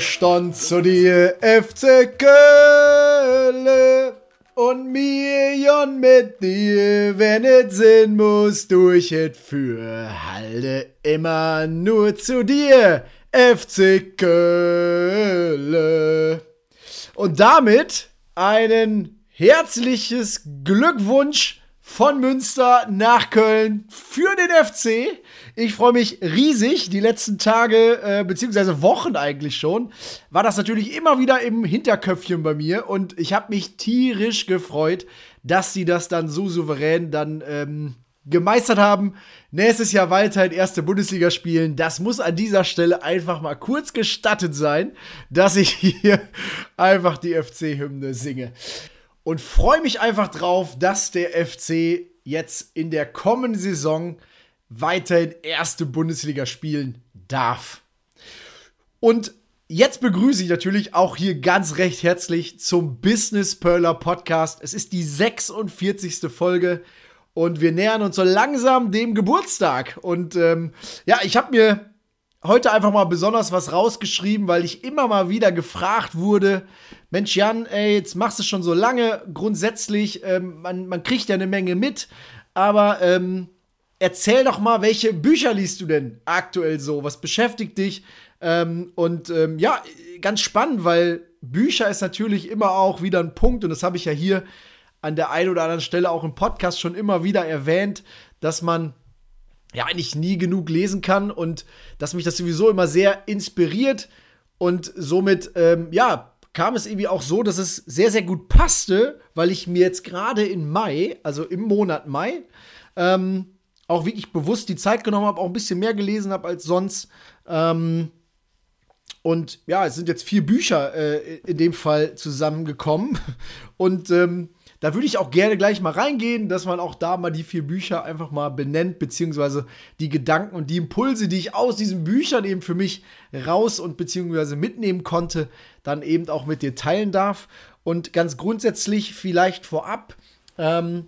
Stand zu dir FC Köln und mir Jon mit dir, wenn es Sinn muss, durch es für halte immer nur zu dir, FC Köln. Und damit einen herzliches Glückwunsch von Münster nach Köln für den FC. Ich freue mich riesig. Die letzten Tage, äh, beziehungsweise Wochen eigentlich schon, war das natürlich immer wieder im Hinterköpfchen bei mir. Und ich habe mich tierisch gefreut, dass sie das dann so souverän dann ähm, gemeistert haben. Nächstes Jahr weiterhin erste Bundesliga spielen. Das muss an dieser Stelle einfach mal kurz gestattet sein, dass ich hier einfach die FC-Hymne singe und freue mich einfach drauf, dass der FC jetzt in der kommenden Saison weiterhin erste Bundesliga spielen darf. Und jetzt begrüße ich natürlich auch hier ganz recht herzlich zum Business Perler Podcast. Es ist die 46. Folge und wir nähern uns so langsam dem Geburtstag. Und ähm, ja, ich habe mir heute einfach mal besonders was rausgeschrieben, weil ich immer mal wieder gefragt wurde, Mensch Jan, ey, jetzt machst du schon so lange, grundsätzlich, ähm, man, man kriegt ja eine Menge mit, aber ähm, erzähl doch mal, welche Bücher liest du denn aktuell so? Was beschäftigt dich? Ähm, und ähm, ja, ganz spannend, weil Bücher ist natürlich immer auch wieder ein Punkt, und das habe ich ja hier an der einen oder anderen Stelle auch im Podcast schon immer wieder erwähnt, dass man ja eigentlich nie genug lesen kann und dass mich das sowieso immer sehr inspiriert und somit, ähm, ja, kam es irgendwie auch so, dass es sehr, sehr gut passte, weil ich mir jetzt gerade in Mai, also im Monat Mai, ähm, auch wirklich bewusst die Zeit genommen habe, auch ein bisschen mehr gelesen habe als sonst. Ähm, und ja, es sind jetzt vier Bücher äh, in dem Fall zusammengekommen. Und ähm, da würde ich auch gerne gleich mal reingehen, dass man auch da mal die vier Bücher einfach mal benennt, beziehungsweise die Gedanken und die Impulse, die ich aus diesen Büchern eben für mich raus und beziehungsweise mitnehmen konnte, dann eben auch mit dir teilen darf. Und ganz grundsätzlich vielleicht vorab, ähm,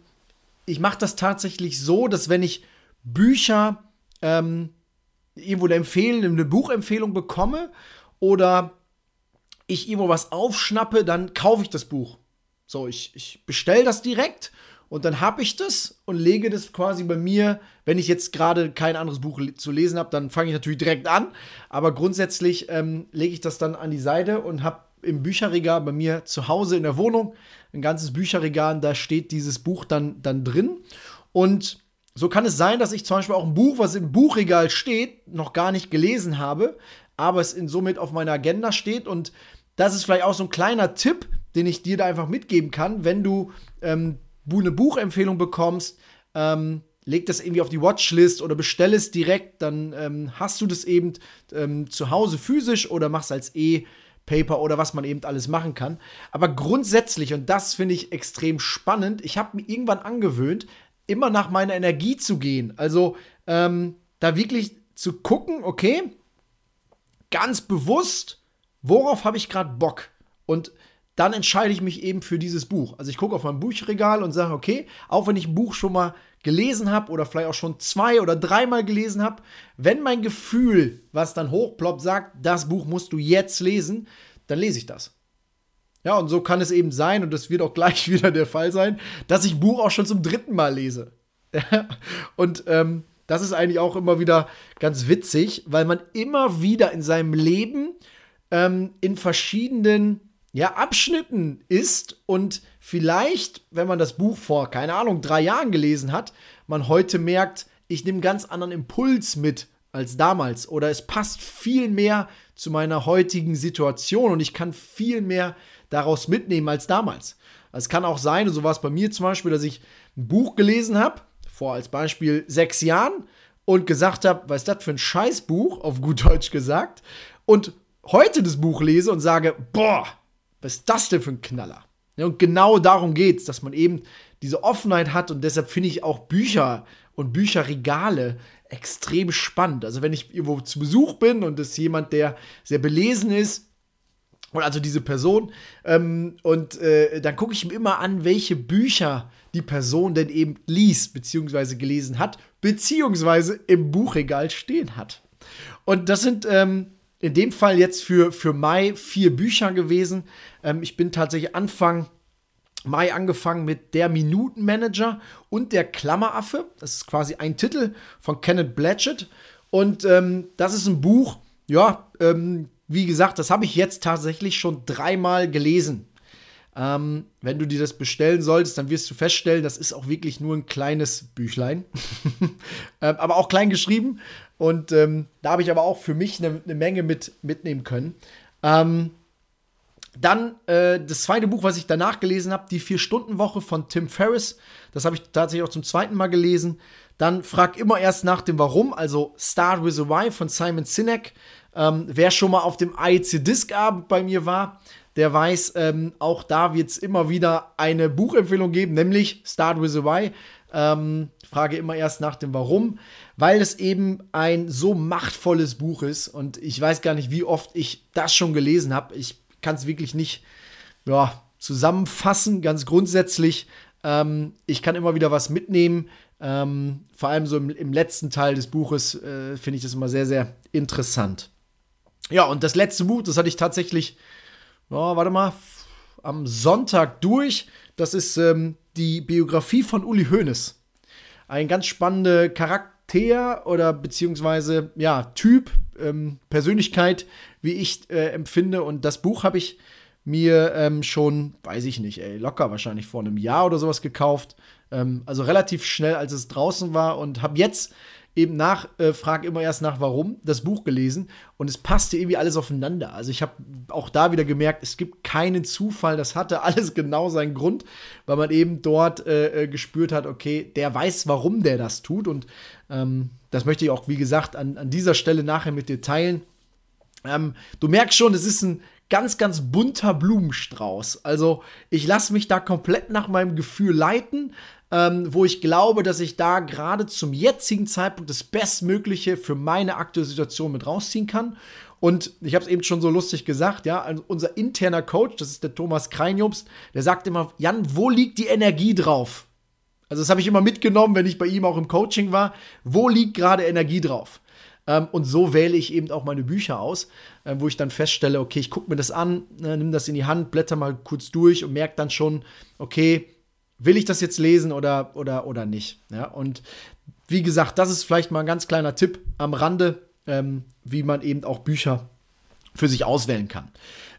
ich mache das tatsächlich so, dass wenn ich Bücher ähm, irgendwo eine Empfehlung, eine Buchempfehlung bekomme oder ich irgendwo was aufschnappe, dann kaufe ich das Buch. So, ich, ich bestelle das direkt und dann habe ich das und lege das quasi bei mir. Wenn ich jetzt gerade kein anderes Buch zu lesen habe, dann fange ich natürlich direkt an. Aber grundsätzlich ähm, lege ich das dann an die Seite und habe im Bücherregal bei mir zu Hause in der Wohnung ein ganzes Bücherregal. Da steht dieses Buch dann, dann drin. Und so kann es sein, dass ich zum Beispiel auch ein Buch, was im Buchregal steht, noch gar nicht gelesen habe, aber es in somit auf meiner Agenda steht. Und das ist vielleicht auch so ein kleiner Tipp, den ich dir da einfach mitgeben kann, wenn du ähm, eine Buchempfehlung bekommst, ähm, leg das irgendwie auf die Watchlist oder bestell es direkt, dann ähm, hast du das eben ähm, zu Hause physisch oder machst als E-Paper oder was man eben alles machen kann. Aber grundsätzlich, und das finde ich extrem spannend, ich habe mir irgendwann angewöhnt, immer nach meiner Energie zu gehen. Also ähm, da wirklich zu gucken, okay, ganz bewusst, worauf habe ich gerade Bock? Und dann entscheide ich mich eben für dieses Buch. Also ich gucke auf mein Buchregal und sage, okay, auch wenn ich ein Buch schon mal gelesen habe oder vielleicht auch schon zwei oder dreimal gelesen habe, wenn mein Gefühl, was dann hochploppt, sagt, das Buch musst du jetzt lesen, dann lese ich das. Ja, und so kann es eben sein, und das wird auch gleich wieder der Fall sein, dass ich ein Buch auch schon zum dritten Mal lese. und ähm, das ist eigentlich auch immer wieder ganz witzig, weil man immer wieder in seinem Leben ähm, in verschiedenen ja, Abschnitten ist und vielleicht, wenn man das Buch vor, keine Ahnung, drei Jahren gelesen hat, man heute merkt, ich nehme ganz anderen Impuls mit als damals oder es passt viel mehr zu meiner heutigen Situation und ich kann viel mehr daraus mitnehmen als damals. Es kann auch sein, so war es bei mir zum Beispiel, dass ich ein Buch gelesen habe, vor als Beispiel sechs Jahren und gesagt habe, was ist das für ein Scheißbuch, auf gut Deutsch gesagt, und heute das Buch lese und sage, boah, was ist das denn für ein Knaller? Ja, und genau darum geht es, dass man eben diese Offenheit hat und deshalb finde ich auch Bücher und Bücherregale extrem spannend. Also wenn ich irgendwo zu Besuch bin und es jemand, der sehr belesen ist, und also diese Person, ähm, und äh, dann gucke ich mir immer an, welche Bücher die Person denn eben liest, beziehungsweise gelesen hat, beziehungsweise im Buchregal stehen hat. Und das sind ähm, in dem Fall jetzt für, für Mai vier Bücher gewesen. Ähm, ich bin tatsächlich Anfang Mai angefangen mit Der Minutenmanager und Der Klammeraffe. Das ist quasi ein Titel von Kenneth Blatchett. Und ähm, das ist ein Buch, ja, ähm, wie gesagt, das habe ich jetzt tatsächlich schon dreimal gelesen. Ähm, wenn du dir das bestellen solltest, dann wirst du feststellen, das ist auch wirklich nur ein kleines Büchlein. ähm, aber auch klein geschrieben. Und ähm, da habe ich aber auch für mich eine, eine Menge mit, mitnehmen können. Ähm, dann äh, das zweite Buch, was ich danach gelesen habe, die Vier-Stunden-Woche von Tim Ferriss. Das habe ich tatsächlich auch zum zweiten Mal gelesen. Dann frag immer erst nach dem Warum, also Start with a Why von Simon Sinek. Ähm, wer schon mal auf dem IEC Disc Abend bei mir war, der weiß, ähm, auch da wird es immer wieder eine Buchempfehlung geben, nämlich Start with a Why. Ähm, frage immer erst nach dem Warum, weil es eben ein so machtvolles Buch ist und ich weiß gar nicht, wie oft ich das schon gelesen habe. Ich kann es wirklich nicht ja, zusammenfassen, ganz grundsätzlich. Ähm, ich kann immer wieder was mitnehmen. Ähm, vor allem so im, im, letzten Teil des Buches äh, finde ich das immer sehr, sehr interessant. Ja, und das letzte Buch, das hatte ich tatsächlich, oh, warte mal, am Sonntag durch. Das ist ähm, die Biografie von Uli Hoeneß. Ein ganz spannender Charakter oder beziehungsweise ja, Typ, ähm, Persönlichkeit, wie ich äh, empfinde. Und das Buch habe ich mir ähm, schon, weiß ich nicht, ey, locker wahrscheinlich vor einem Jahr oder sowas gekauft. Ähm, also relativ schnell, als es draußen war und habe jetzt eben nach, äh, frag immer erst nach warum, das Buch gelesen und es passte irgendwie alles aufeinander. Also ich habe auch da wieder gemerkt, es gibt keinen Zufall, das hatte alles genau seinen Grund, weil man eben dort äh, äh, gespürt hat, okay, der weiß, warum der das tut und ähm, das möchte ich auch, wie gesagt, an, an dieser Stelle nachher mit dir teilen. Ähm, du merkst schon, es ist ein ganz, ganz bunter Blumenstrauß. Also ich lasse mich da komplett nach meinem Gefühl leiten ähm, wo ich glaube, dass ich da gerade zum jetzigen Zeitpunkt das Bestmögliche für meine aktuelle Situation mit rausziehen kann. Und ich habe es eben schon so lustig gesagt, ja, also unser interner Coach, das ist der Thomas Kreinjobst, der sagt immer, Jan, wo liegt die Energie drauf? Also das habe ich immer mitgenommen, wenn ich bei ihm auch im Coaching war. Wo liegt gerade Energie drauf? Ähm, und so wähle ich eben auch meine Bücher aus, äh, wo ich dann feststelle, okay, ich gucke mir das an, äh, nimm das in die Hand, blätter mal kurz durch und merke dann schon, okay, will ich das jetzt lesen oder, oder, oder nicht? Ja, und wie gesagt, das ist vielleicht mal ein ganz kleiner Tipp am Rande, ähm, wie man eben auch Bücher für sich auswählen kann.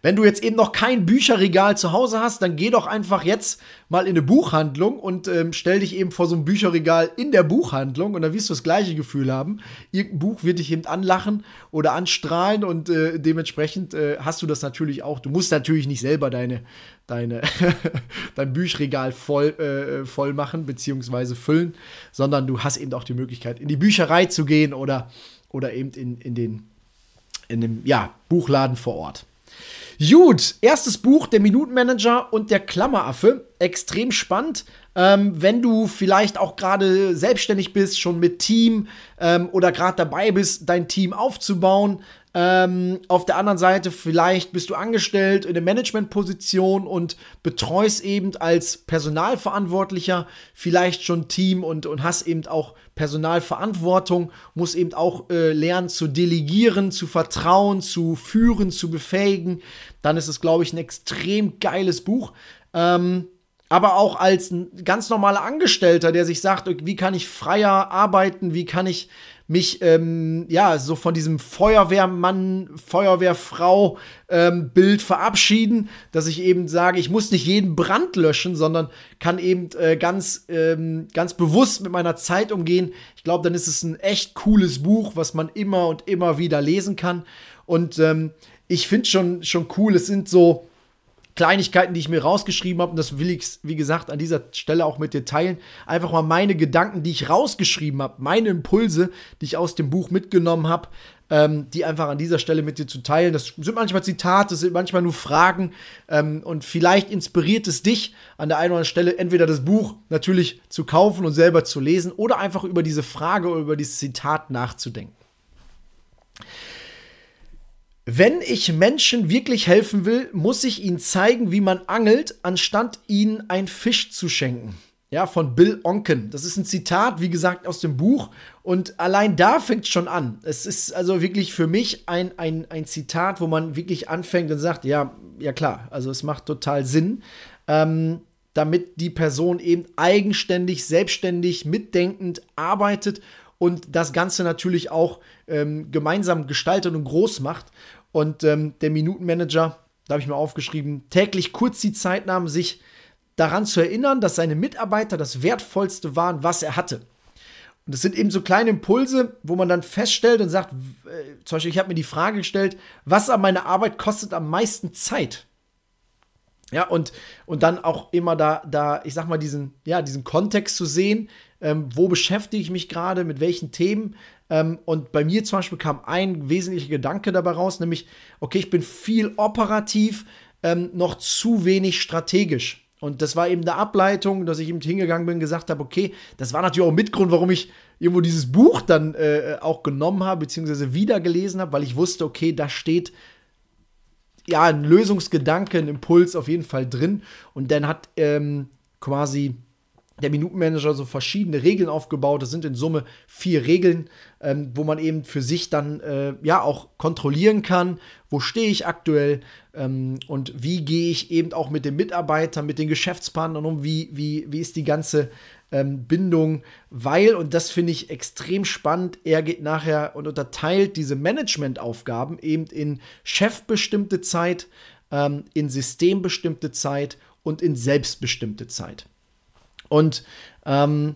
Wenn du jetzt eben noch kein Bücherregal zu Hause hast, dann geh doch einfach jetzt mal in eine Buchhandlung und ähm, stell dich eben vor so ein Bücherregal in der Buchhandlung und dann wirst du das gleiche Gefühl haben. Irgendein Buch wird dich eben anlachen oder anstrahlen und äh, dementsprechend äh, hast du das natürlich auch. Du musst natürlich nicht selber deine, deine dein Bücherregal voll, äh, voll machen bzw. füllen, sondern du hast eben auch die Möglichkeit, in die Bücherei zu gehen oder, oder eben in, in den in dem ja, Buchladen vor Ort. Gut, erstes Buch, der Minutenmanager und der Klammeraffe. Extrem spannend. Ähm, wenn du vielleicht auch gerade selbstständig bist, schon mit Team ähm, oder gerade dabei bist, dein Team aufzubauen, ähm, auf der anderen Seite, vielleicht bist du angestellt in der Managementposition und betreust eben als Personalverantwortlicher vielleicht schon Team und, und hast eben auch Personalverantwortung, musst eben auch äh, lernen zu delegieren, zu vertrauen, zu führen, zu befähigen. Dann ist es, glaube ich, ein extrem geiles Buch. Ähm, aber auch als ein ganz normaler Angestellter, der sich sagt, wie kann ich freier arbeiten, wie kann ich mich ähm, ja so von diesem Feuerwehrmann, Feuerwehrfrau ähm, Bild verabschieden, dass ich eben sage, ich muss nicht jeden Brand löschen, sondern kann eben äh, ganz ähm, ganz bewusst mit meiner Zeit umgehen. Ich glaube, dann ist es ein echt cooles Buch, was man immer und immer wieder lesen kann. Und ähm, ich finde schon schon cool. Es sind so Kleinigkeiten, die ich mir rausgeschrieben habe, und das will ich, wie gesagt, an dieser Stelle auch mit dir teilen. Einfach mal meine Gedanken, die ich rausgeschrieben habe, meine Impulse, die ich aus dem Buch mitgenommen habe, ähm, die einfach an dieser Stelle mit dir zu teilen. Das sind manchmal Zitate, das sind manchmal nur Fragen ähm, und vielleicht inspiriert es dich an der einen oder anderen Stelle, entweder das Buch natürlich zu kaufen und selber zu lesen oder einfach über diese Frage oder über dieses Zitat nachzudenken. Wenn ich Menschen wirklich helfen will, muss ich ihnen zeigen, wie man angelt, anstatt ihnen einen Fisch zu schenken. Ja, von Bill Onken. Das ist ein Zitat, wie gesagt, aus dem Buch. Und allein da fängt es schon an. Es ist also wirklich für mich ein, ein, ein Zitat, wo man wirklich anfängt und sagt, ja, ja klar, also es macht total Sinn. Ähm, damit die Person eben eigenständig, selbstständig, mitdenkend arbeitet und das Ganze natürlich auch ähm, gemeinsam gestaltet und groß macht. Und ähm, der Minutenmanager, da habe ich mir aufgeschrieben, täglich kurz die Zeit nahm, sich daran zu erinnern, dass seine Mitarbeiter das Wertvollste waren, was er hatte. Und das sind eben so kleine Impulse, wo man dann feststellt und sagt, äh, zum Beispiel, ich habe mir die Frage gestellt, was an meiner Arbeit kostet am meisten Zeit? Ja, und, und dann auch immer da, da, ich sag mal, diesen, ja, diesen Kontext zu sehen, ähm, wo beschäftige ich mich gerade, mit welchen Themen. Ähm, und bei mir zum Beispiel kam ein wesentlicher Gedanke dabei raus, nämlich, okay, ich bin viel operativ, ähm, noch zu wenig strategisch. Und das war eben eine Ableitung, dass ich eben hingegangen bin und gesagt habe, okay, das war natürlich auch ein Mitgrund, warum ich irgendwo dieses Buch dann äh, auch genommen habe, beziehungsweise wieder gelesen habe, weil ich wusste, okay, da steht ja ein Lösungsgedanke, ein Impuls auf jeden Fall drin. Und dann hat ähm, quasi der Minutenmanager so verschiedene Regeln aufgebaut. Das sind in Summe vier Regeln, ähm, wo man eben für sich dann äh, ja auch kontrollieren kann, wo stehe ich aktuell ähm, und wie gehe ich eben auch mit den Mitarbeitern, mit den Geschäftspartnern um, wie, wie, wie ist die ganze ähm, Bindung, weil, und das finde ich extrem spannend, er geht nachher und unterteilt diese Managementaufgaben eben in chefbestimmte Zeit, ähm, in systembestimmte Zeit und in selbstbestimmte Zeit. Und ähm,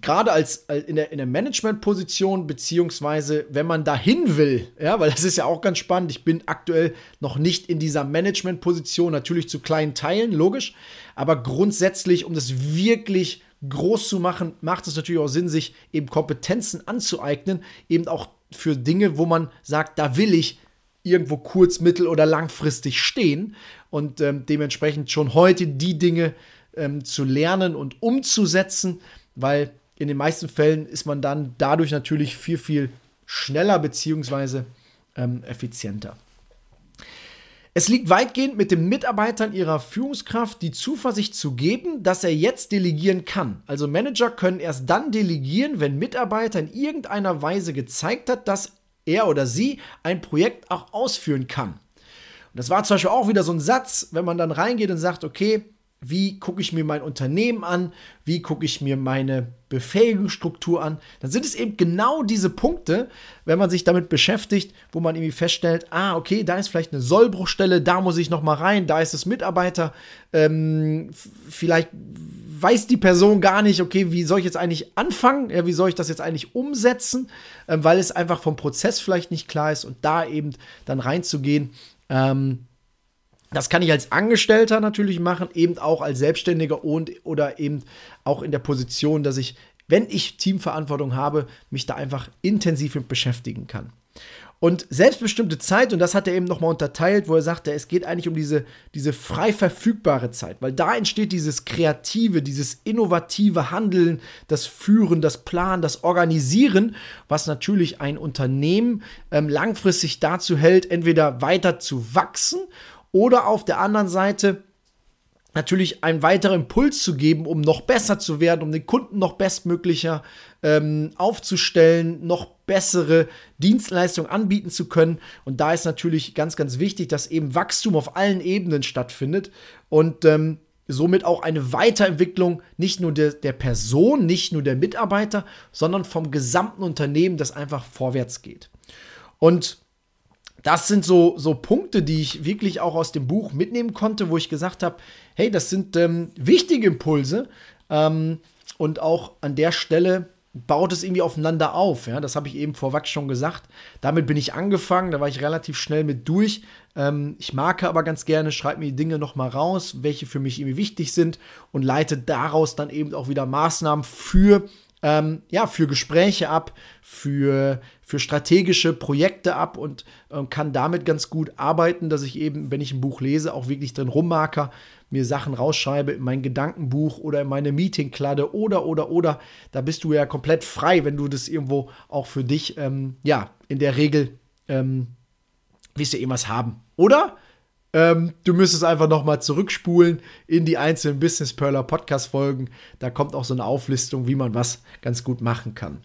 gerade als, als, in der, in der Management-Position, beziehungsweise wenn man dahin will, ja, weil das ist ja auch ganz spannend. Ich bin aktuell noch nicht in dieser Management-Position, natürlich zu kleinen Teilen, logisch, aber grundsätzlich, um das wirklich groß zu machen, macht es natürlich auch Sinn, sich eben Kompetenzen anzueignen, eben auch für Dinge, wo man sagt, da will ich irgendwo kurz-, mittel- oder langfristig stehen und ähm, dementsprechend schon heute die Dinge ähm, zu lernen und umzusetzen, weil in den meisten Fällen ist man dann dadurch natürlich viel, viel schneller bzw. Ähm, effizienter. Es liegt weitgehend mit den Mitarbeitern ihrer Führungskraft die Zuversicht zu geben, dass er jetzt delegieren kann. Also Manager können erst dann delegieren, wenn Mitarbeiter in irgendeiner Weise gezeigt hat, dass er oder sie ein Projekt auch ausführen kann. Und das war zum Beispiel auch wieder so ein Satz, wenn man dann reingeht und sagt, okay, wie gucke ich mir mein Unternehmen an, wie gucke ich mir meine Befähigungsstruktur an, dann sind es eben genau diese Punkte, wenn man sich damit beschäftigt, wo man irgendwie feststellt, ah, okay, da ist vielleicht eine Sollbruchstelle, da muss ich noch mal rein, da ist es Mitarbeiter, ähm, vielleicht weiß die Person gar nicht, okay, wie soll ich jetzt eigentlich anfangen, ja, wie soll ich das jetzt eigentlich umsetzen, ähm, weil es einfach vom Prozess vielleicht nicht klar ist und da eben dann reinzugehen, ähm, das kann ich als Angestellter natürlich machen, eben auch als Selbstständiger und oder eben auch in der Position, dass ich, wenn ich Teamverantwortung habe, mich da einfach intensiv mit beschäftigen kann. Und selbstbestimmte Zeit, und das hat er eben nochmal unterteilt, wo er sagte, es geht eigentlich um diese, diese frei verfügbare Zeit, weil da entsteht dieses kreative, dieses innovative Handeln, das Führen, das Planen, das Organisieren, was natürlich ein Unternehmen ähm, langfristig dazu hält, entweder weiter zu wachsen oder auf der anderen Seite natürlich einen weiteren Impuls zu geben, um noch besser zu werden, um den Kunden noch bestmöglicher ähm, aufzustellen, noch bessere Dienstleistungen anbieten zu können. Und da ist natürlich ganz, ganz wichtig, dass eben Wachstum auf allen Ebenen stattfindet und ähm, somit auch eine Weiterentwicklung nicht nur der, der Person, nicht nur der Mitarbeiter, sondern vom gesamten Unternehmen, das einfach vorwärts geht. Und das sind so, so Punkte, die ich wirklich auch aus dem Buch mitnehmen konnte, wo ich gesagt habe, hey, das sind ähm, wichtige Impulse. Ähm, und auch an der Stelle baut es irgendwie aufeinander auf. Ja? Das habe ich eben vorweg schon gesagt. Damit bin ich angefangen, da war ich relativ schnell mit durch. Ähm, ich marke aber ganz gerne, schreibe mir die Dinge nochmal raus, welche für mich irgendwie wichtig sind und leite daraus dann eben auch wieder Maßnahmen für ähm, ja, für Gespräche ab, für, für strategische Projekte ab und äh, kann damit ganz gut arbeiten, dass ich eben, wenn ich ein Buch lese, auch wirklich drin rummarker, mir Sachen rausschreibe in mein Gedankenbuch oder in meine Meetingkladde oder, oder, oder. Da bist du ja komplett frei, wenn du das irgendwo auch für dich, ähm, ja, in der Regel, ähm, wirst du irgendwas haben. Oder? Ähm, du müsstest einfach noch mal zurückspulen in die einzelnen Business Perler Podcast Folgen. Da kommt auch so eine Auflistung, wie man was ganz gut machen kann.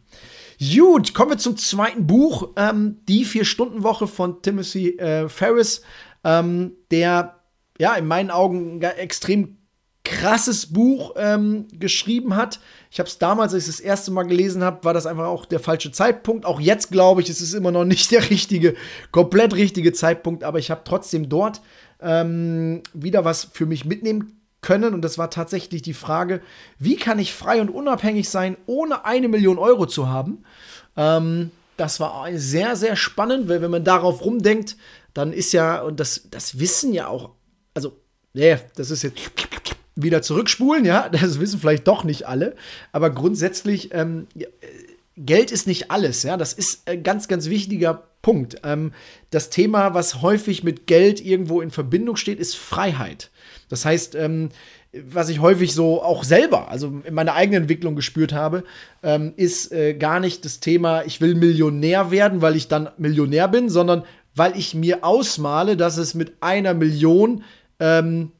Gut, kommen wir zum zweiten Buch, ähm, die Vier-Stunden-Woche von Timothy äh, Ferris, ähm, der ja in meinen Augen extrem krasses Buch ähm, geschrieben hat. Ich habe es damals, als ich es das erste Mal gelesen habe, war das einfach auch der falsche Zeitpunkt. Auch jetzt glaube ich, es ist immer noch nicht der richtige, komplett richtige Zeitpunkt, aber ich habe trotzdem dort ähm, wieder was für mich mitnehmen können. Und das war tatsächlich die Frage, wie kann ich frei und unabhängig sein, ohne eine Million Euro zu haben? Ähm, das war sehr, sehr spannend, weil wenn man darauf rumdenkt, dann ist ja, und das, das wissen ja auch, also, nee, das ist jetzt wieder zurückspulen, ja, das wissen vielleicht doch nicht alle, aber grundsätzlich, ähm, Geld ist nicht alles, ja, das ist ein ganz, ganz wichtiger Punkt. Ähm, das Thema, was häufig mit Geld irgendwo in Verbindung steht, ist Freiheit. Das heißt, ähm, was ich häufig so auch selber, also in meiner eigenen Entwicklung gespürt habe, ähm, ist äh, gar nicht das Thema, ich will Millionär werden, weil ich dann Millionär bin, sondern weil ich mir ausmale, dass es mit einer Million ähm,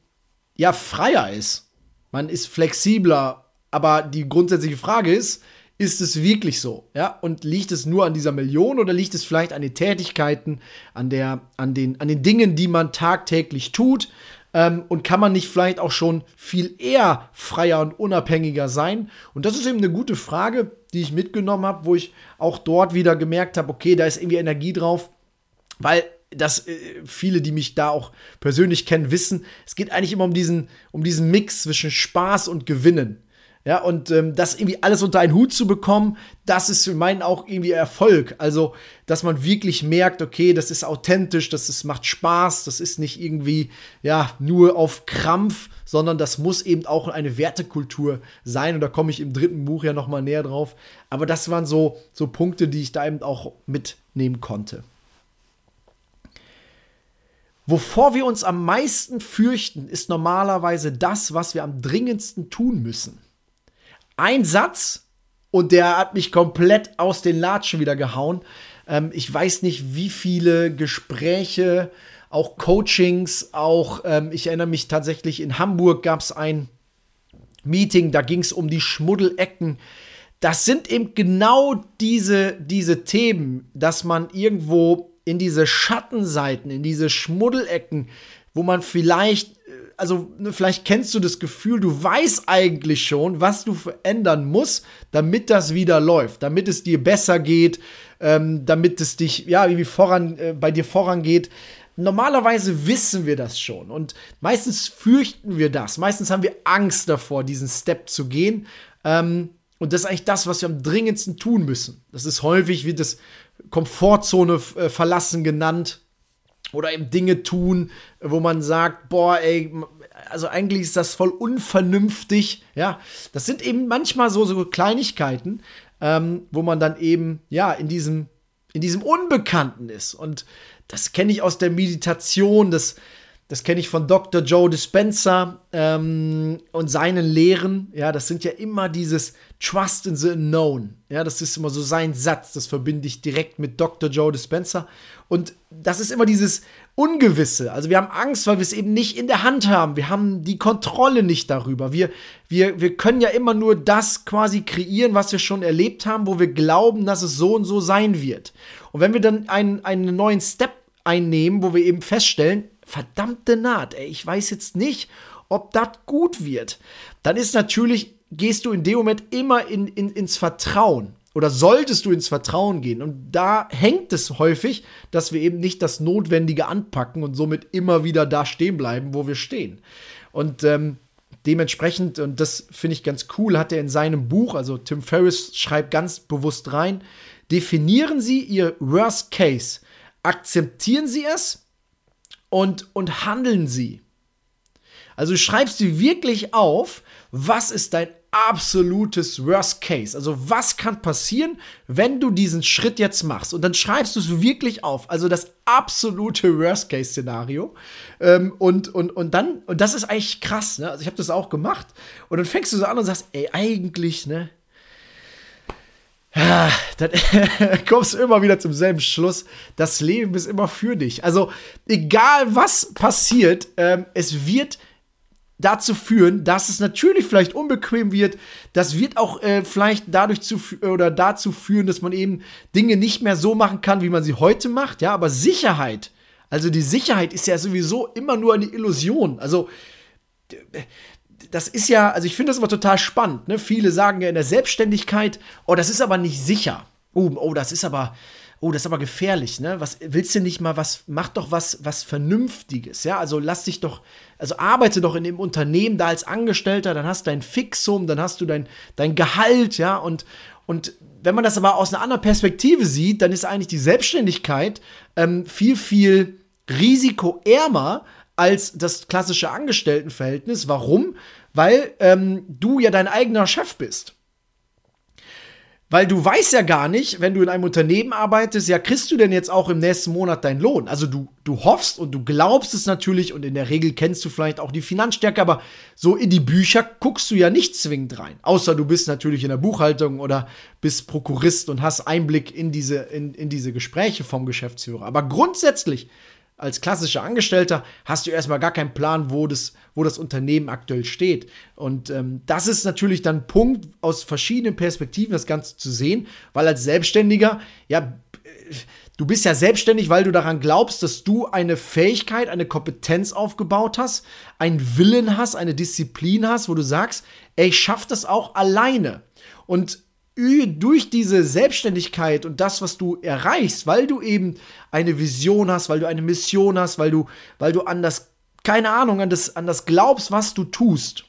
ja freier ist. Man ist flexibler, aber die grundsätzliche Frage ist, ist es wirklich so? Ja, und liegt es nur an dieser Million oder liegt es vielleicht an den Tätigkeiten, an, der, an, den, an den Dingen, die man tagtäglich tut? Ähm, und kann man nicht vielleicht auch schon viel eher freier und unabhängiger sein? Und das ist eben eine gute Frage, die ich mitgenommen habe, wo ich auch dort wieder gemerkt habe, okay, da ist irgendwie Energie drauf, weil das äh, viele, die mich da auch persönlich kennen, wissen, es geht eigentlich immer um diesen, um diesen Mix zwischen Spaß und Gewinnen. Ja, und ähm, das irgendwie alles unter einen Hut zu bekommen, das ist für meinen auch irgendwie Erfolg. Also, dass man wirklich merkt, okay, das ist authentisch, das ist, macht Spaß, das ist nicht irgendwie, ja, nur auf Krampf, sondern das muss eben auch eine Wertekultur sein. Und da komme ich im dritten Buch ja nochmal näher drauf. Aber das waren so, so Punkte, die ich da eben auch mitnehmen konnte. Wovor wir uns am meisten fürchten, ist normalerweise das, was wir am dringendsten tun müssen ein Satz und der hat mich komplett aus den Latschen wieder gehauen. Ähm, ich weiß nicht, wie viele Gespräche, auch Coachings, auch, ähm, ich erinnere mich tatsächlich, in Hamburg gab es ein Meeting, da ging es um die Schmuddelecken. Das sind eben genau diese, diese Themen, dass man irgendwo in diese Schattenseiten, in diese Schmuddelecken, wo man vielleicht also ne, vielleicht kennst du das Gefühl, du weißt eigentlich schon, was du verändern musst, damit das wieder läuft, damit es dir besser geht, ähm, damit es dich, ja, irgendwie voran, äh, bei dir vorangeht. Normalerweise wissen wir das schon und meistens fürchten wir das. Meistens haben wir Angst davor, diesen Step zu gehen. Ähm, und das ist eigentlich das, was wir am dringendsten tun müssen. Das ist häufig, wie das Komfortzone äh, verlassen genannt oder eben Dinge tun, wo man sagt, boah, ey, also eigentlich ist das voll unvernünftig. Ja, das sind eben manchmal so, so Kleinigkeiten, ähm, wo man dann eben, ja, in diesem, in diesem Unbekannten ist. Und das kenne ich aus der Meditation, das, das kenne ich von Dr. Joe Dispenza ähm, und seinen Lehren. Ja, das sind ja immer dieses Trust in the Unknown. Ja, das ist immer so sein Satz. Das verbinde ich direkt mit Dr. Joe Dispenza. Und das ist immer dieses Ungewisse. Also wir haben Angst, weil wir es eben nicht in der Hand haben. Wir haben die Kontrolle nicht darüber. Wir, wir, wir können ja immer nur das quasi kreieren, was wir schon erlebt haben, wo wir glauben, dass es so und so sein wird. Und wenn wir dann einen, einen neuen Step einnehmen, wo wir eben feststellen, verdammte Naht, ey, ich weiß jetzt nicht, ob das gut wird. Dann ist natürlich, gehst du in dem Moment immer in, in, ins Vertrauen. Oder solltest du ins Vertrauen gehen? Und da hängt es häufig, dass wir eben nicht das Notwendige anpacken und somit immer wieder da stehen bleiben, wo wir stehen. Und ähm, dementsprechend, und das finde ich ganz cool, hat er in seinem Buch, also Tim Ferriss schreibt ganz bewusst rein, definieren Sie Ihr Worst Case, akzeptieren Sie es und, und handeln Sie. Also schreibst du wirklich auf, was ist dein absolutes Worst Case. Also was kann passieren, wenn du diesen Schritt jetzt machst? Und dann schreibst du es wirklich auf. Also das absolute Worst Case Szenario. Ähm, und, und, und dann, und das ist eigentlich krass, ne? Also ich habe das auch gemacht. Und dann fängst du so an und sagst, ey, eigentlich, ne? Dann kommst du immer wieder zum selben Schluss. Das Leben ist immer für dich. Also, egal was passiert, ähm, es wird dazu führen, dass es natürlich vielleicht unbequem wird. Das wird auch äh, vielleicht dadurch zu oder dazu führen, dass man eben Dinge nicht mehr so machen kann, wie man sie heute macht. Ja, aber Sicherheit, also die Sicherheit ist ja sowieso immer nur eine Illusion. Also das ist ja, also ich finde das immer total spannend. Ne? Viele sagen ja in der Selbstständigkeit, oh, das ist aber nicht sicher. Oh, oh, das ist aber, oh, das ist aber gefährlich, ne? Was willst du nicht mal was, mach doch was, was Vernünftiges, ja? Also lass dich doch, also arbeite doch in dem Unternehmen da als Angestellter, dann hast du dein Fixum, dann hast du dein, dein Gehalt, ja? Und, und wenn man das aber aus einer anderen Perspektive sieht, dann ist eigentlich die Selbstständigkeit ähm, viel, viel risikoärmer als das klassische Angestelltenverhältnis. Warum? Weil ähm, du ja dein eigener Chef bist. Weil du weißt ja gar nicht, wenn du in einem Unternehmen arbeitest, ja, kriegst du denn jetzt auch im nächsten Monat deinen Lohn? Also du, du hoffst und du glaubst es natürlich und in der Regel kennst du vielleicht auch die Finanzstärke, aber so in die Bücher guckst du ja nicht zwingend rein. Außer du bist natürlich in der Buchhaltung oder bist Prokurist und hast Einblick in diese, in, in diese Gespräche vom Geschäftsführer. Aber grundsätzlich als klassischer Angestellter hast du erstmal gar keinen Plan, wo das, wo das Unternehmen aktuell steht. Und ähm, das ist natürlich dann ein Punkt, aus verschiedenen Perspektiven das Ganze zu sehen, weil als Selbstständiger, ja, du bist ja selbstständig, weil du daran glaubst, dass du eine Fähigkeit, eine Kompetenz aufgebaut hast, einen Willen hast, eine Disziplin hast, wo du sagst, ey, ich schaff das auch alleine. Und durch diese Selbstständigkeit und das, was du erreichst, weil du eben eine Vision hast, weil du eine Mission hast, weil du, weil du an das, keine Ahnung, an das, an das glaubst, was du tust,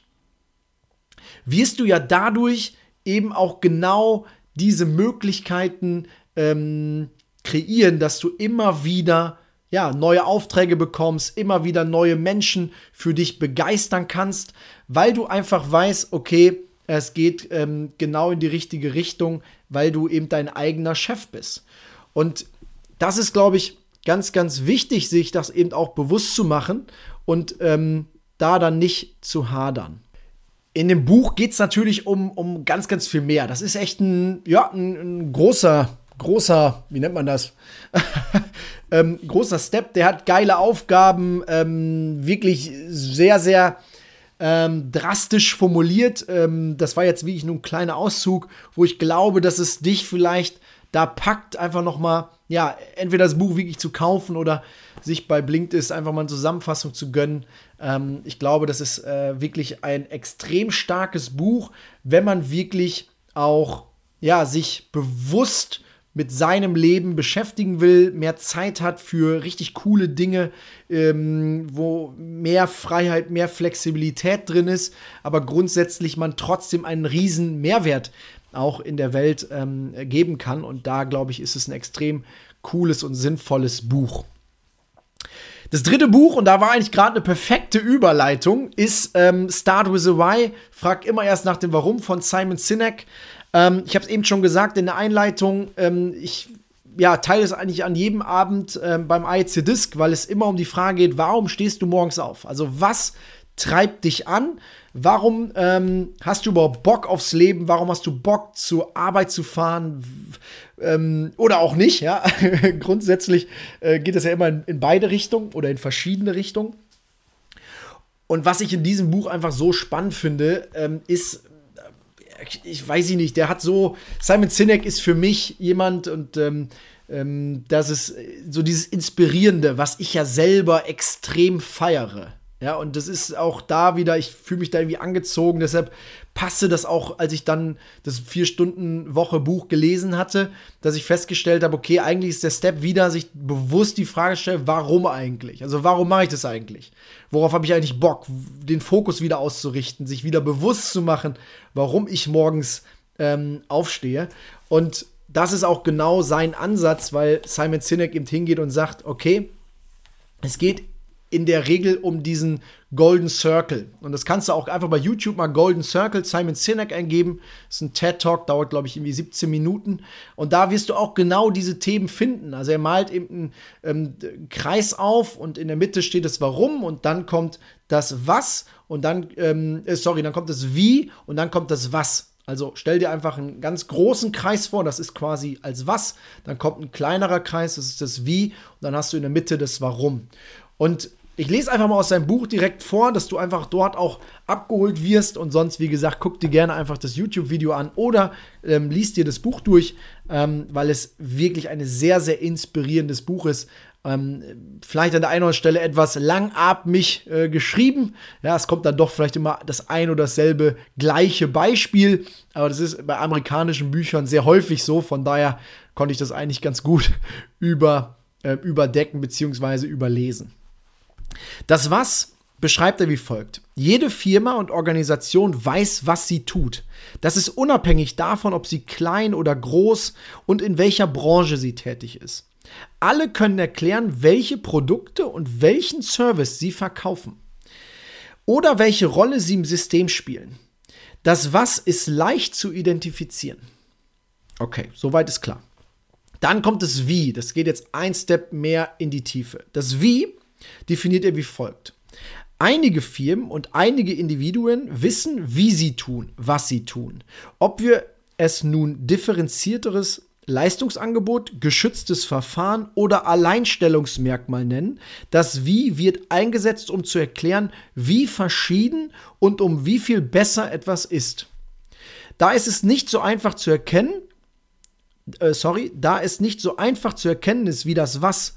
wirst du ja dadurch eben auch genau diese Möglichkeiten ähm, kreieren, dass du immer wieder ja, neue Aufträge bekommst, immer wieder neue Menschen für dich begeistern kannst, weil du einfach weißt, okay, es geht ähm, genau in die richtige Richtung, weil du eben dein eigener Chef bist. Und das ist, glaube ich, ganz, ganz wichtig, sich das eben auch bewusst zu machen und ähm, da dann nicht zu hadern. In dem Buch geht es natürlich um, um ganz, ganz viel mehr. Das ist echt ein, ja, ein, ein großer, großer, wie nennt man das? ähm, großer Step. Der hat geile Aufgaben, ähm, wirklich sehr, sehr ähm, drastisch formuliert. Ähm, das war jetzt wirklich nur ein kleiner Auszug, wo ich glaube, dass es dich vielleicht da packt, einfach noch mal, ja, entweder das Buch wirklich zu kaufen oder sich bei Blinkist einfach mal eine Zusammenfassung zu gönnen. Ähm, ich glaube, das ist äh, wirklich ein extrem starkes Buch, wenn man wirklich auch, ja, sich bewusst mit seinem Leben beschäftigen will, mehr Zeit hat für richtig coole Dinge, ähm, wo mehr Freiheit, mehr Flexibilität drin ist, aber grundsätzlich man trotzdem einen riesen Mehrwert auch in der Welt ähm, geben kann. Und da, glaube ich, ist es ein extrem cooles und sinnvolles Buch. Das dritte Buch, und da war eigentlich gerade eine perfekte Überleitung, ist ähm, Start with a Why. Frag immer erst nach dem Warum von Simon Sinek. Ähm, ich habe es eben schon gesagt in der Einleitung. Ähm, ich ja, teile es eigentlich an jedem Abend ähm, beim IC Disc, weil es immer um die Frage geht, warum stehst du morgens auf? Also was treibt dich an? Warum ähm, hast du überhaupt Bock aufs Leben? Warum hast du Bock zur Arbeit zu fahren? Ähm, oder auch nicht, ja. Grundsätzlich äh, geht es ja immer in, in beide Richtungen oder in verschiedene Richtungen. Und was ich in diesem Buch einfach so spannend finde, ähm, ist, ich weiß nicht, der hat so, Simon Sinek ist für mich jemand und ähm, ähm, das ist so dieses Inspirierende, was ich ja selber extrem feiere. Ja, und das ist auch da wieder, ich fühle mich da irgendwie angezogen, deshalb passte das auch, als ich dann das Vier-Stunden-Woche-Buch gelesen hatte, dass ich festgestellt habe, okay, eigentlich ist der Step wieder, sich bewusst die Frage stellen, warum eigentlich? Also warum mache ich das eigentlich? Worauf habe ich eigentlich Bock? Den Fokus wieder auszurichten, sich wieder bewusst zu machen, warum ich morgens ähm, aufstehe. Und das ist auch genau sein Ansatz, weil Simon Sinek eben hingeht und sagt, okay, es geht in der Regel um diesen Golden Circle. Und das kannst du auch einfach bei YouTube mal Golden Circle Simon Sinek eingeben. Das ist ein TED Talk, dauert glaube ich irgendwie 17 Minuten. Und da wirst du auch genau diese Themen finden. Also er malt eben einen ähm, Kreis auf und in der Mitte steht das Warum und dann kommt das Was und dann, ähm, äh, sorry, dann kommt das Wie und dann kommt das Was. Also stell dir einfach einen ganz großen Kreis vor, das ist quasi als was, dann kommt ein kleinerer Kreis, das ist das wie, und dann hast du in der Mitte das warum. Und ich lese einfach mal aus seinem Buch direkt vor, dass du einfach dort auch abgeholt wirst und sonst, wie gesagt, guck dir gerne einfach das YouTube-Video an oder ähm, liest dir das Buch durch, ähm, weil es wirklich ein sehr, sehr inspirierendes Buch ist. Ähm, vielleicht an der einen oder anderen Stelle etwas langatmig äh, geschrieben. Ja, es kommt dann doch vielleicht immer das ein oder dasselbe gleiche Beispiel, aber das ist bei amerikanischen Büchern sehr häufig so. Von daher konnte ich das eigentlich ganz gut über, äh, überdecken bzw. überlesen. Das Was beschreibt er wie folgt. Jede Firma und Organisation weiß, was sie tut. Das ist unabhängig davon, ob sie klein oder groß und in welcher Branche sie tätig ist. Alle können erklären, welche Produkte und welchen Service sie verkaufen. Oder welche Rolle sie im System spielen. Das Was ist leicht zu identifizieren. Okay, soweit ist klar. Dann kommt das Wie. Das geht jetzt ein Step mehr in die Tiefe. Das Wie definiert er wie folgt. Einige Firmen und einige Individuen wissen, wie sie tun, was sie tun. Ob wir es nun differenzierteres Leistungsangebot, geschütztes Verfahren oder Alleinstellungsmerkmal nennen. Das Wie wird eingesetzt, um zu erklären, wie verschieden und um wie viel besser etwas ist. Da ist es nicht so einfach zu erkennen, äh, sorry, da es nicht so einfach zu erkennen ist wie das Was,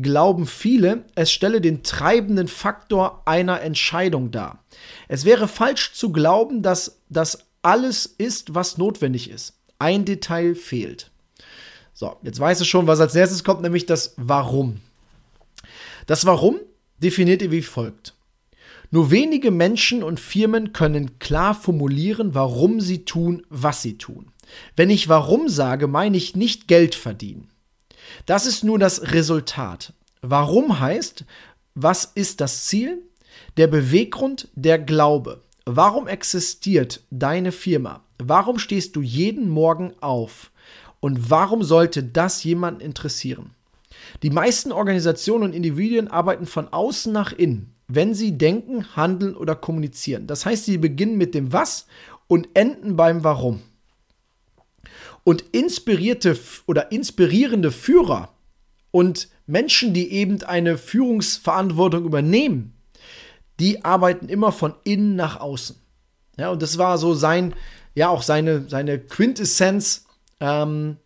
glauben viele, es stelle den treibenden Faktor einer Entscheidung dar. Es wäre falsch zu glauben, dass das alles ist, was notwendig ist. Ein Detail fehlt. So, jetzt weißt du schon, was als nächstes kommt, nämlich das Warum. Das Warum definiert ihr wie folgt. Nur wenige Menschen und Firmen können klar formulieren, warum sie tun, was sie tun. Wenn ich warum sage, meine ich nicht Geld verdienen. Das ist nur das Resultat. Warum heißt, was ist das Ziel? Der Beweggrund, der Glaube. Warum existiert deine Firma? Warum stehst du jeden Morgen auf? Und warum sollte das jemanden interessieren? Die meisten Organisationen und Individuen arbeiten von außen nach innen, wenn sie denken, handeln oder kommunizieren. Das heißt, sie beginnen mit dem Was und enden beim Warum. Und inspirierte oder inspirierende Führer und Menschen, die eben eine Führungsverantwortung übernehmen, die arbeiten immer von innen nach außen. Ja, und das war so sein, ja, auch seine, seine Quintessenz ähm,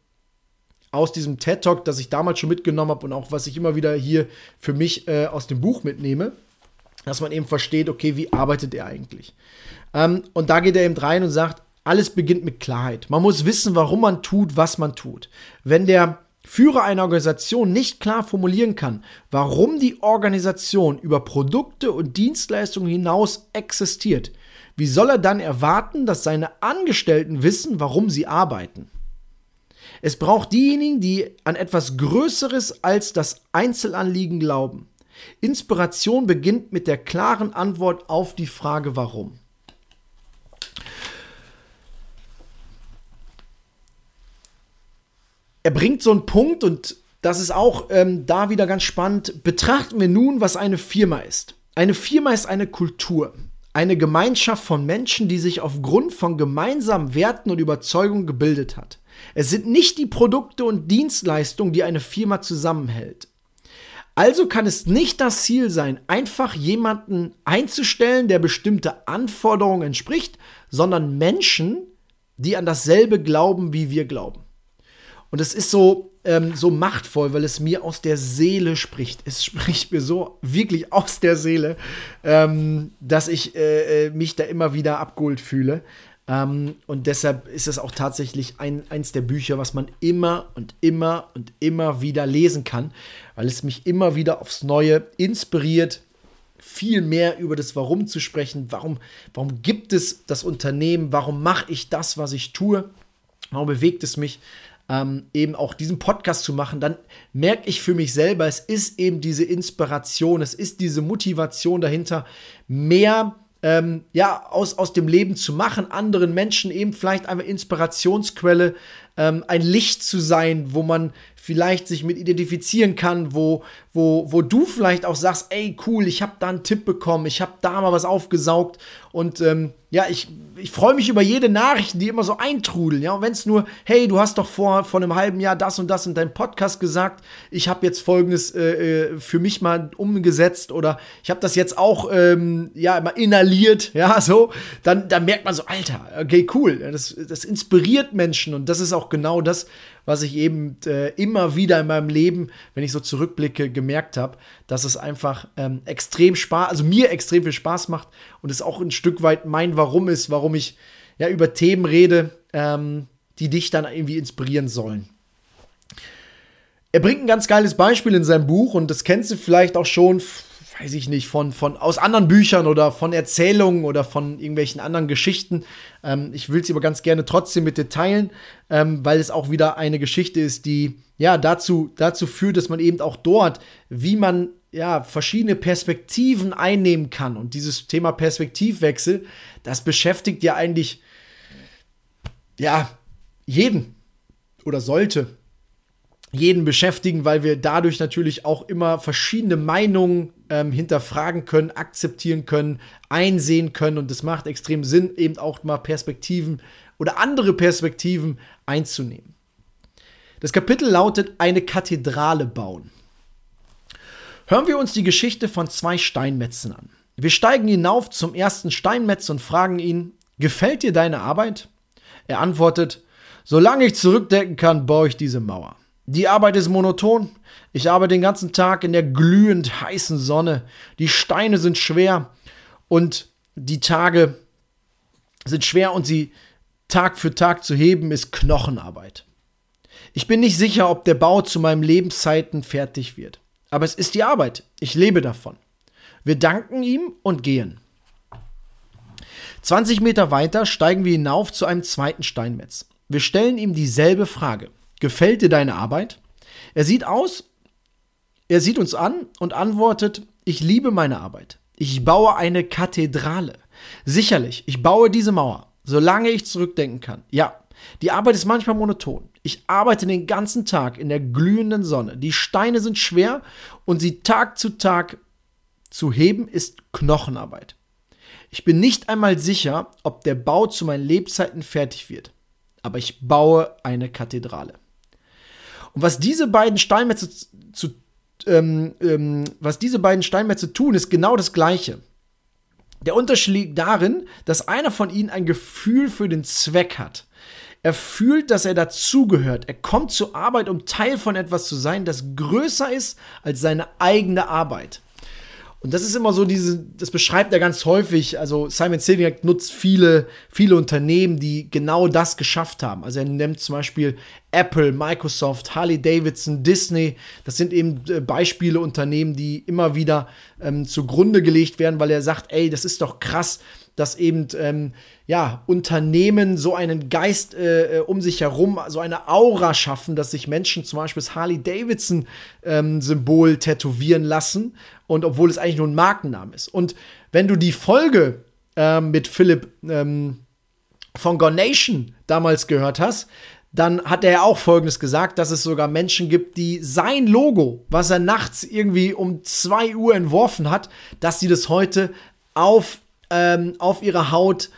aus diesem TED Talk, das ich damals schon mitgenommen habe und auch was ich immer wieder hier für mich äh, aus dem Buch mitnehme, dass man eben versteht, okay, wie arbeitet er eigentlich? Ähm, und da geht er eben rein und sagt, alles beginnt mit Klarheit. Man muss wissen, warum man tut, was man tut. Wenn der Führer einer Organisation nicht klar formulieren kann, warum die Organisation über Produkte und Dienstleistungen hinaus existiert, wie soll er dann erwarten, dass seine Angestellten wissen, warum sie arbeiten? Es braucht diejenigen, die an etwas Größeres als das Einzelanliegen glauben. Inspiration beginnt mit der klaren Antwort auf die Frage warum. Er bringt so einen Punkt und das ist auch ähm, da wieder ganz spannend. Betrachten wir nun, was eine Firma ist. Eine Firma ist eine Kultur, eine Gemeinschaft von Menschen, die sich aufgrund von gemeinsamen Werten und Überzeugungen gebildet hat. Es sind nicht die Produkte und Dienstleistungen, die eine Firma zusammenhält. Also kann es nicht das Ziel sein, einfach jemanden einzustellen, der bestimmte Anforderungen entspricht, sondern Menschen, die an dasselbe glauben, wie wir glauben. Und es ist so ähm, so machtvoll, weil es mir aus der Seele spricht. Es spricht mir so wirklich aus der Seele, ähm, dass ich äh, äh mich da immer wieder abgeholt fühle. Ähm, und deshalb ist es auch tatsächlich ein, eins der Bücher, was man immer und immer und immer wieder lesen kann, weil es mich immer wieder aufs Neue inspiriert, viel mehr über das Warum zu sprechen. Warum, warum gibt es das Unternehmen? Warum mache ich das, was ich tue? Warum bewegt es mich? Ähm, eben auch diesen Podcast zu machen, dann merke ich für mich selber, es ist eben diese Inspiration, es ist diese Motivation dahinter, mehr ähm, ja, aus, aus dem Leben zu machen, anderen Menschen eben vielleicht eine Inspirationsquelle, ähm, ein Licht zu sein, wo man vielleicht sich mit identifizieren kann, wo, wo, wo du vielleicht auch sagst, ey, cool, ich habe da einen Tipp bekommen, ich habe da mal was aufgesaugt. Und ähm, ja, ich, ich freue mich über jede Nachricht, die immer so eintrudeln, ja, und wenn es nur, hey, du hast doch vor, vor einem halben Jahr das und das in deinem Podcast gesagt, ich habe jetzt folgendes äh, äh, für mich mal umgesetzt oder ich habe das jetzt auch, ähm, ja, mal inhaliert, ja, so, dann, dann merkt man so, Alter, okay, cool, das, das inspiriert Menschen und das ist auch genau das, was ich eben äh, immer wieder in meinem Leben, wenn ich so zurückblicke, gemerkt habe, dass es einfach ähm, extrem Spaß, also mir extrem viel Spaß macht und es auch ein Stück weit mein Warum ist, warum ich ja über Themen rede, ähm, die dich dann irgendwie inspirieren sollen. Er bringt ein ganz geiles Beispiel in seinem Buch und das kennst du vielleicht auch schon weiß ich nicht, von, von aus anderen Büchern oder von Erzählungen oder von irgendwelchen anderen Geschichten. Ähm, ich will sie aber ganz gerne trotzdem mit dir teilen, ähm, weil es auch wieder eine Geschichte ist, die ja dazu, dazu führt, dass man eben auch dort, wie man ja verschiedene Perspektiven einnehmen kann. Und dieses Thema Perspektivwechsel, das beschäftigt ja eigentlich ja jeden oder sollte jeden beschäftigen, weil wir dadurch natürlich auch immer verschiedene Meinungen ähm, hinterfragen können, akzeptieren können, einsehen können. Und es macht extrem Sinn, eben auch mal Perspektiven oder andere Perspektiven einzunehmen. Das Kapitel lautet Eine Kathedrale bauen. Hören wir uns die Geschichte von zwei Steinmetzen an. Wir steigen hinauf zum ersten Steinmetz und fragen ihn, gefällt dir deine Arbeit? Er antwortet, solange ich zurückdenken kann, baue ich diese Mauer. Die Arbeit ist monoton. Ich arbeite den ganzen Tag in der glühend heißen Sonne. Die Steine sind schwer und die Tage sind schwer und sie Tag für Tag zu heben ist Knochenarbeit. Ich bin nicht sicher, ob der Bau zu meinen Lebenszeiten fertig wird. Aber es ist die Arbeit. Ich lebe davon. Wir danken ihm und gehen. 20 Meter weiter steigen wir hinauf zu einem zweiten Steinmetz. Wir stellen ihm dieselbe Frage. Gefällt dir deine Arbeit? Er sieht aus, er sieht uns an und antwortet, ich liebe meine Arbeit. Ich baue eine Kathedrale. Sicherlich, ich baue diese Mauer, solange ich zurückdenken kann. Ja, die Arbeit ist manchmal monoton. Ich arbeite den ganzen Tag in der glühenden Sonne. Die Steine sind schwer und sie Tag zu Tag zu heben ist Knochenarbeit. Ich bin nicht einmal sicher, ob der Bau zu meinen Lebzeiten fertig wird. Aber ich baue eine Kathedrale. Und was diese beiden Steinmetze zu, ähm, ähm, was diese beiden Steinmetze tun, ist genau das Gleiche. Der Unterschied liegt darin, dass einer von ihnen ein Gefühl für den Zweck hat. Er fühlt, dass er dazugehört. Er kommt zur Arbeit, um Teil von etwas zu sein, das größer ist als seine eigene Arbeit. Und das ist immer so diese, das beschreibt er ganz häufig. Also Simon Sinek nutzt viele, viele Unternehmen, die genau das geschafft haben. Also er nimmt zum Beispiel Apple, Microsoft, Harley Davidson, Disney. Das sind eben äh, Beispiele Unternehmen, die immer wieder ähm, zugrunde gelegt werden, weil er sagt, ey, das ist doch krass, dass eben ähm, ja, Unternehmen so einen Geist äh, äh, um sich herum, so eine Aura schaffen, dass sich Menschen zum Beispiel das Harley-Davidson-Symbol ähm, tätowieren lassen. Und obwohl es eigentlich nur ein Markenname ist. Und wenn du die Folge ähm, mit Philipp ähm, von Gornation damals gehört hast, dann hat er auch Folgendes gesagt, dass es sogar Menschen gibt, die sein Logo, was er nachts irgendwie um 2 Uhr entworfen hat, dass sie das heute auf, ähm, auf ihrer Haut äh,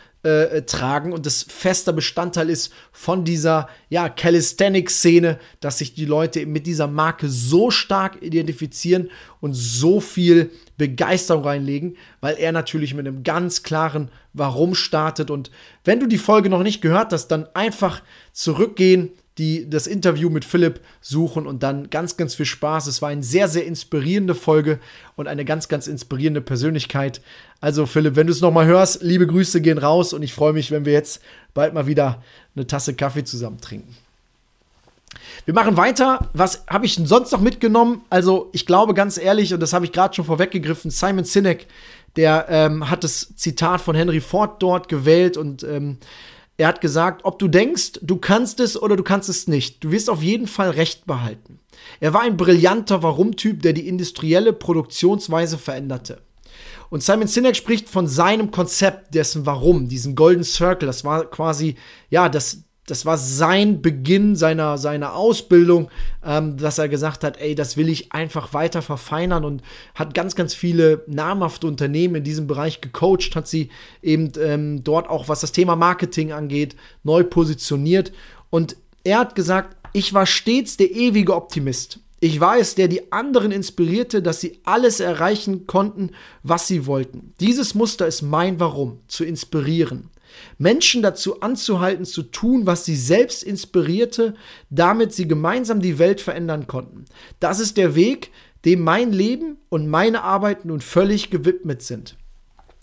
tragen und das fester Bestandteil ist von dieser ja, Calisthenics-Szene, dass sich die Leute mit dieser Marke so stark identifizieren und so viel Begeisterung reinlegen, weil er natürlich mit einem ganz klaren Warum startet. Und wenn du die Folge noch nicht gehört hast, dann einfach zurückgehen die das Interview mit Philipp suchen und dann ganz, ganz viel Spaß. Es war eine sehr, sehr inspirierende Folge und eine ganz, ganz inspirierende Persönlichkeit. Also Philipp, wenn du es nochmal hörst, liebe Grüße gehen raus und ich freue mich, wenn wir jetzt bald mal wieder eine Tasse Kaffee zusammen trinken. Wir machen weiter. Was habe ich denn sonst noch mitgenommen? Also, ich glaube ganz ehrlich, und das habe ich gerade schon vorweggegriffen, Simon Sinek, der ähm, hat das Zitat von Henry Ford dort gewählt und ähm, er hat gesagt, ob du denkst, du kannst es oder du kannst es nicht, du wirst auf jeden Fall Recht behalten. Er war ein brillanter Warum-Typ, der die industrielle Produktionsweise veränderte. Und Simon Sinek spricht von seinem Konzept, dessen Warum, diesen Golden Circle. Das war quasi, ja, das, das war sein Beginn seiner, seiner Ausbildung, ähm, dass er gesagt hat, ey, das will ich einfach weiter verfeinern und hat ganz, ganz viele namhafte Unternehmen in diesem Bereich gecoacht, hat sie eben ähm, dort auch, was das Thema Marketing angeht, neu positioniert. Und er hat gesagt, ich war stets der ewige Optimist. Ich war es, der die anderen inspirierte, dass sie alles erreichen konnten, was sie wollten. Dieses Muster ist mein Warum, zu inspirieren. Menschen dazu anzuhalten, zu tun, was sie selbst inspirierte, damit sie gemeinsam die Welt verändern konnten. Das ist der Weg, dem mein Leben und meine Arbeit nun völlig gewidmet sind.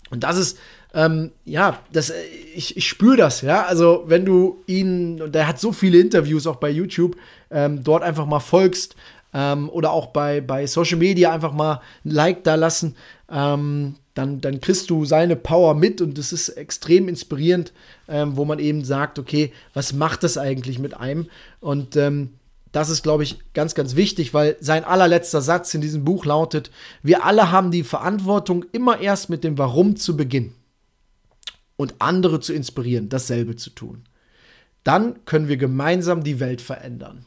Und das ist, ähm, ja, das, äh, ich, ich spüre das, ja. Also, wenn du ihn, und er hat so viele Interviews auch bei YouTube, ähm, dort einfach mal folgst ähm, oder auch bei, bei Social Media einfach mal ein Like da lassen, ähm, dann, dann kriegst du seine Power mit und das ist extrem inspirierend, ähm, wo man eben sagt, okay, was macht das eigentlich mit einem? Und ähm, das ist, glaube ich, ganz, ganz wichtig, weil sein allerletzter Satz in diesem Buch lautet, wir alle haben die Verantwortung, immer erst mit dem Warum zu beginnen und andere zu inspirieren, dasselbe zu tun. Dann können wir gemeinsam die Welt verändern.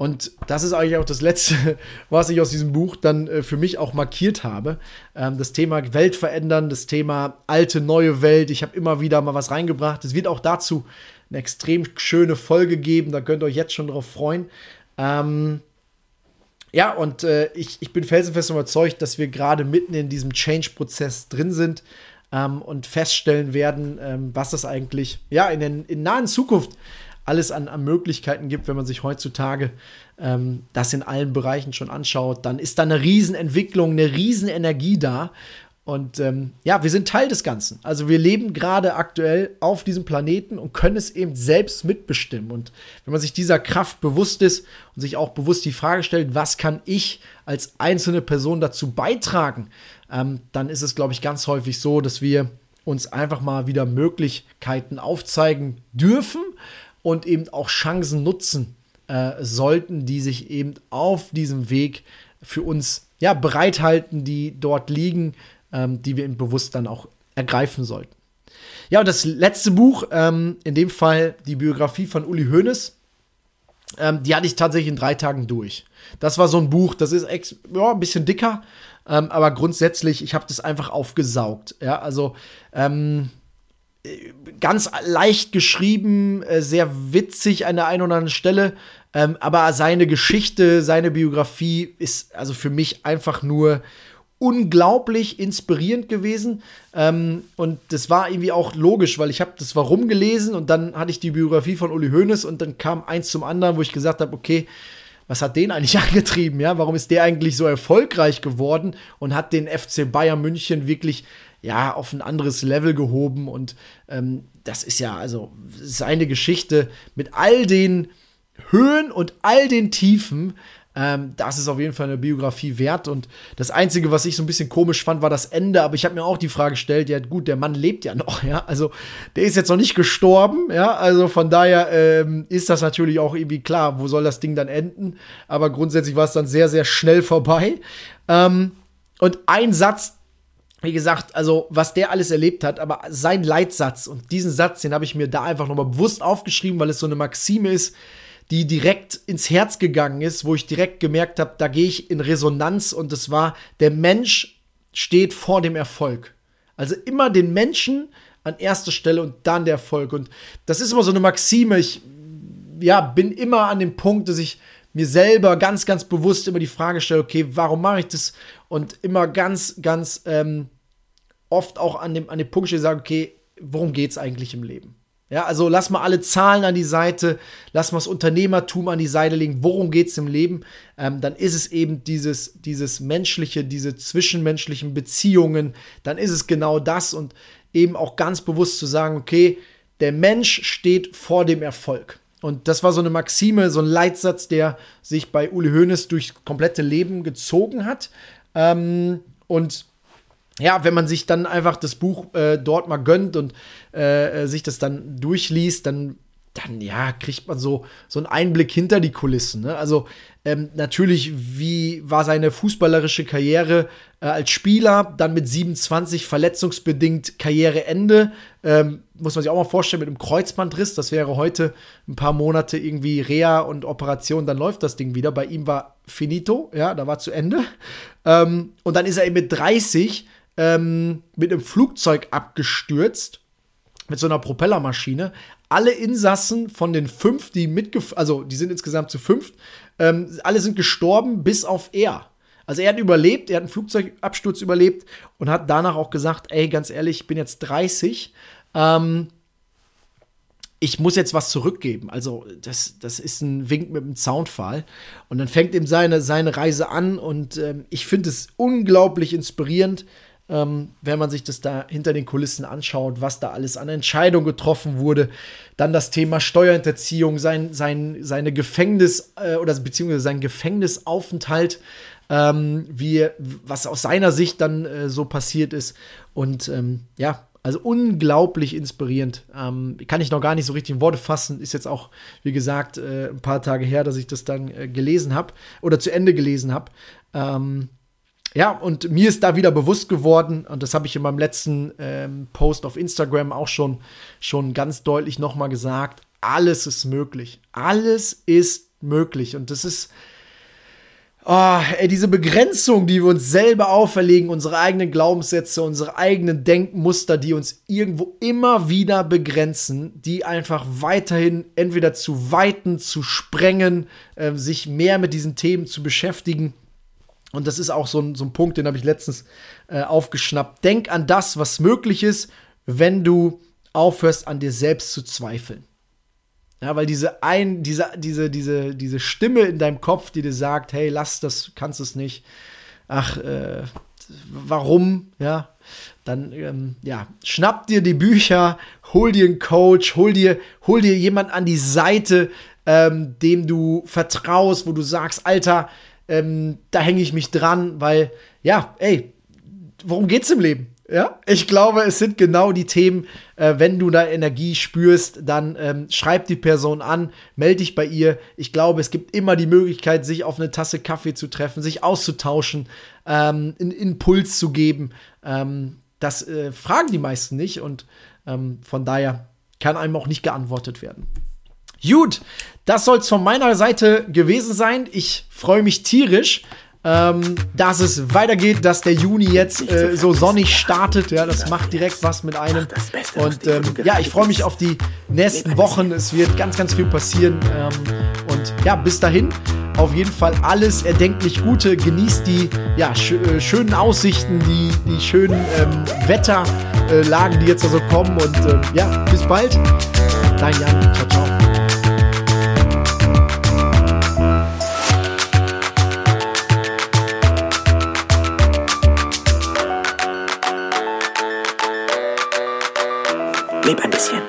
Und das ist eigentlich auch das Letzte, was ich aus diesem Buch dann äh, für mich auch markiert habe. Ähm, das Thema Welt verändern, das Thema alte, neue Welt. Ich habe immer wieder mal was reingebracht. Es wird auch dazu eine extrem schöne Folge geben. Da könnt ihr euch jetzt schon drauf freuen. Ähm, ja, und äh, ich, ich bin felsenfest überzeugt, dass wir gerade mitten in diesem Change-Prozess drin sind ähm, und feststellen werden, ähm, was das eigentlich ja in, den, in nahen Zukunft alles an, an Möglichkeiten gibt, wenn man sich heutzutage ähm, das in allen Bereichen schon anschaut, dann ist da eine Riesenentwicklung, eine Riesenenergie da. Und ähm, ja, wir sind Teil des Ganzen. Also wir leben gerade aktuell auf diesem Planeten und können es eben selbst mitbestimmen. Und wenn man sich dieser Kraft bewusst ist und sich auch bewusst die Frage stellt, was kann ich als einzelne Person dazu beitragen, ähm, dann ist es, glaube ich, ganz häufig so, dass wir uns einfach mal wieder Möglichkeiten aufzeigen dürfen und eben auch Chancen nutzen äh, sollten, die sich eben auf diesem Weg für uns ja, bereithalten, die dort liegen, ähm, die wir eben bewusst dann auch ergreifen sollten. Ja, und das letzte Buch, ähm, in dem Fall die Biografie von Uli Hoeneß, ähm, die hatte ich tatsächlich in drei Tagen durch. Das war so ein Buch, das ist ja, ein bisschen dicker, ähm, aber grundsätzlich, ich habe das einfach aufgesaugt. Ja, also ähm, ganz leicht geschrieben, äh, sehr witzig an der einen oder anderen Stelle. Ähm, aber seine Geschichte, seine Biografie ist also für mich einfach nur unglaublich inspirierend gewesen. Ähm, und das war irgendwie auch logisch, weil ich habe das Warum gelesen und dann hatte ich die Biografie von Uli Hoeneß und dann kam eins zum anderen, wo ich gesagt habe, okay, was hat den eigentlich angetrieben? Ja, warum ist der eigentlich so erfolgreich geworden und hat den FC Bayern München wirklich ja, auf ein anderes Level gehoben. Und ähm, das ist ja also seine Geschichte mit all den Höhen und all den Tiefen. Ähm, das ist auf jeden Fall eine Biografie wert. Und das Einzige, was ich so ein bisschen komisch fand, war das Ende. Aber ich habe mir auch die Frage gestellt: Ja, gut, der Mann lebt ja noch, ja. Also, der ist jetzt noch nicht gestorben, ja. Also, von daher ähm, ist das natürlich auch irgendwie klar, wo soll das Ding dann enden. Aber grundsätzlich war es dann sehr, sehr schnell vorbei. Ähm, und ein Satz, wie gesagt, also was der alles erlebt hat, aber sein Leitsatz und diesen Satz, den habe ich mir da einfach nochmal bewusst aufgeschrieben, weil es so eine Maxime ist, die direkt ins Herz gegangen ist, wo ich direkt gemerkt habe, da gehe ich in Resonanz und es war, der Mensch steht vor dem Erfolg. Also immer den Menschen an erster Stelle und dann der Erfolg. Und das ist immer so eine Maxime. Ich ja, bin immer an dem Punkt, dass ich mir selber ganz, ganz bewusst immer die Frage stelle, okay, warum mache ich das? Und immer ganz, ganz ähm, oft auch an dem, an dem Punkt stehe, sage, okay, worum geht es eigentlich im Leben? Ja, also lass mal alle Zahlen an die Seite, lass mal das Unternehmertum an die Seite legen. Worum geht es im Leben? Ähm, dann ist es eben dieses, dieses menschliche, diese zwischenmenschlichen Beziehungen. Dann ist es genau das und eben auch ganz bewusst zu sagen, okay, der Mensch steht vor dem Erfolg. Und das war so eine Maxime, so ein Leitsatz, der sich bei Uli Hoeneß durchs komplette Leben gezogen hat. Ähm, und ja, wenn man sich dann einfach das Buch äh, dort mal gönnt und äh, äh, sich das dann durchliest, dann, dann ja, kriegt man so, so einen Einblick hinter die Kulissen. Ne? Also ähm, natürlich, wie war seine fußballerische Karriere äh, als Spieler, dann mit 27 verletzungsbedingt Karriereende. Ähm, muss man sich auch mal vorstellen, mit einem Kreuzbandriss, das wäre heute ein paar Monate irgendwie Reha und Operation, dann läuft das Ding wieder. Bei ihm war finito, ja, da war zu Ende. Ähm, und dann ist er eben mit 30 ähm, mit einem Flugzeug abgestürzt, mit so einer Propellermaschine. Alle Insassen von den fünf, die mitgef also die sind insgesamt zu fünf, ähm, alle sind gestorben, bis auf er. Also er hat überlebt, er hat einen Flugzeugabsturz überlebt und hat danach auch gesagt, ey, ganz ehrlich, ich bin jetzt 30, ähm, ich muss jetzt was zurückgeben. Also, das, das ist ein Wink mit einem Soundfall. Und dann fängt ihm seine, seine Reise an und ähm, ich finde es unglaublich inspirierend, ähm, wenn man sich das da hinter den Kulissen anschaut, was da alles an Entscheidungen getroffen wurde. Dann das Thema Steuerhinterziehung, sein, sein, seine Gefängnis äh, oder beziehungsweise sein Gefängnisaufenthalt, ähm, wie, was aus seiner Sicht dann äh, so passiert ist. Und ähm, ja, also unglaublich inspirierend. Ähm, kann ich noch gar nicht so richtig in Worte fassen. Ist jetzt auch, wie gesagt, äh, ein paar Tage her, dass ich das dann äh, gelesen habe oder zu Ende gelesen habe. Ähm, ja, und mir ist da wieder bewusst geworden, und das habe ich in meinem letzten ähm, Post auf Instagram auch schon, schon ganz deutlich nochmal gesagt, alles ist möglich. Alles ist möglich. Und das ist, oh, ey, diese Begrenzung, die wir uns selber auferlegen, unsere eigenen Glaubenssätze, unsere eigenen Denkmuster, die uns irgendwo immer wieder begrenzen, die einfach weiterhin entweder zu weiten, zu sprengen, äh, sich mehr mit diesen Themen zu beschäftigen und das ist auch so ein, so ein Punkt, den habe ich letztens äh, aufgeschnappt. Denk an das, was möglich ist, wenn du aufhörst, an dir selbst zu zweifeln. Ja, weil diese ein, diese, diese, diese, diese Stimme in deinem Kopf, die dir sagt, hey, lass das, kannst es nicht. Ach, äh, warum? Ja, dann ähm, ja, schnapp dir die Bücher, hol dir einen Coach, hol dir, hol dir jemand an die Seite, ähm, dem du vertraust, wo du sagst, Alter, ähm, da hänge ich mich dran, weil, ja, ey, worum geht's im Leben? Ja, ich glaube, es sind genau die Themen, äh, wenn du da Energie spürst, dann ähm, schreib die Person an, melde dich bei ihr. Ich glaube, es gibt immer die Möglichkeit, sich auf eine Tasse Kaffee zu treffen, sich auszutauschen, ähm, einen Impuls zu geben. Ähm, das äh, fragen die meisten nicht und ähm, von daher kann einem auch nicht geantwortet werden. Gut, das soll es von meiner Seite gewesen sein. Ich freue mich tierisch, ähm, dass es weitergeht, dass der Juni jetzt äh, so sonnig startet. Ja, das macht direkt was mit einem. Und ähm, ja, ich freue mich auf die nächsten Wochen. Es wird ganz, ganz viel passieren. Ähm, und ja, bis dahin auf jeden Fall alles erdenklich Gute. Genießt die ja, sch äh, schönen Aussichten, die, die schönen ähm, Wetterlagen, die jetzt also kommen. Und ähm, ja, bis bald. Dein Jan. Ciao, ciao. Leb ein bisschen.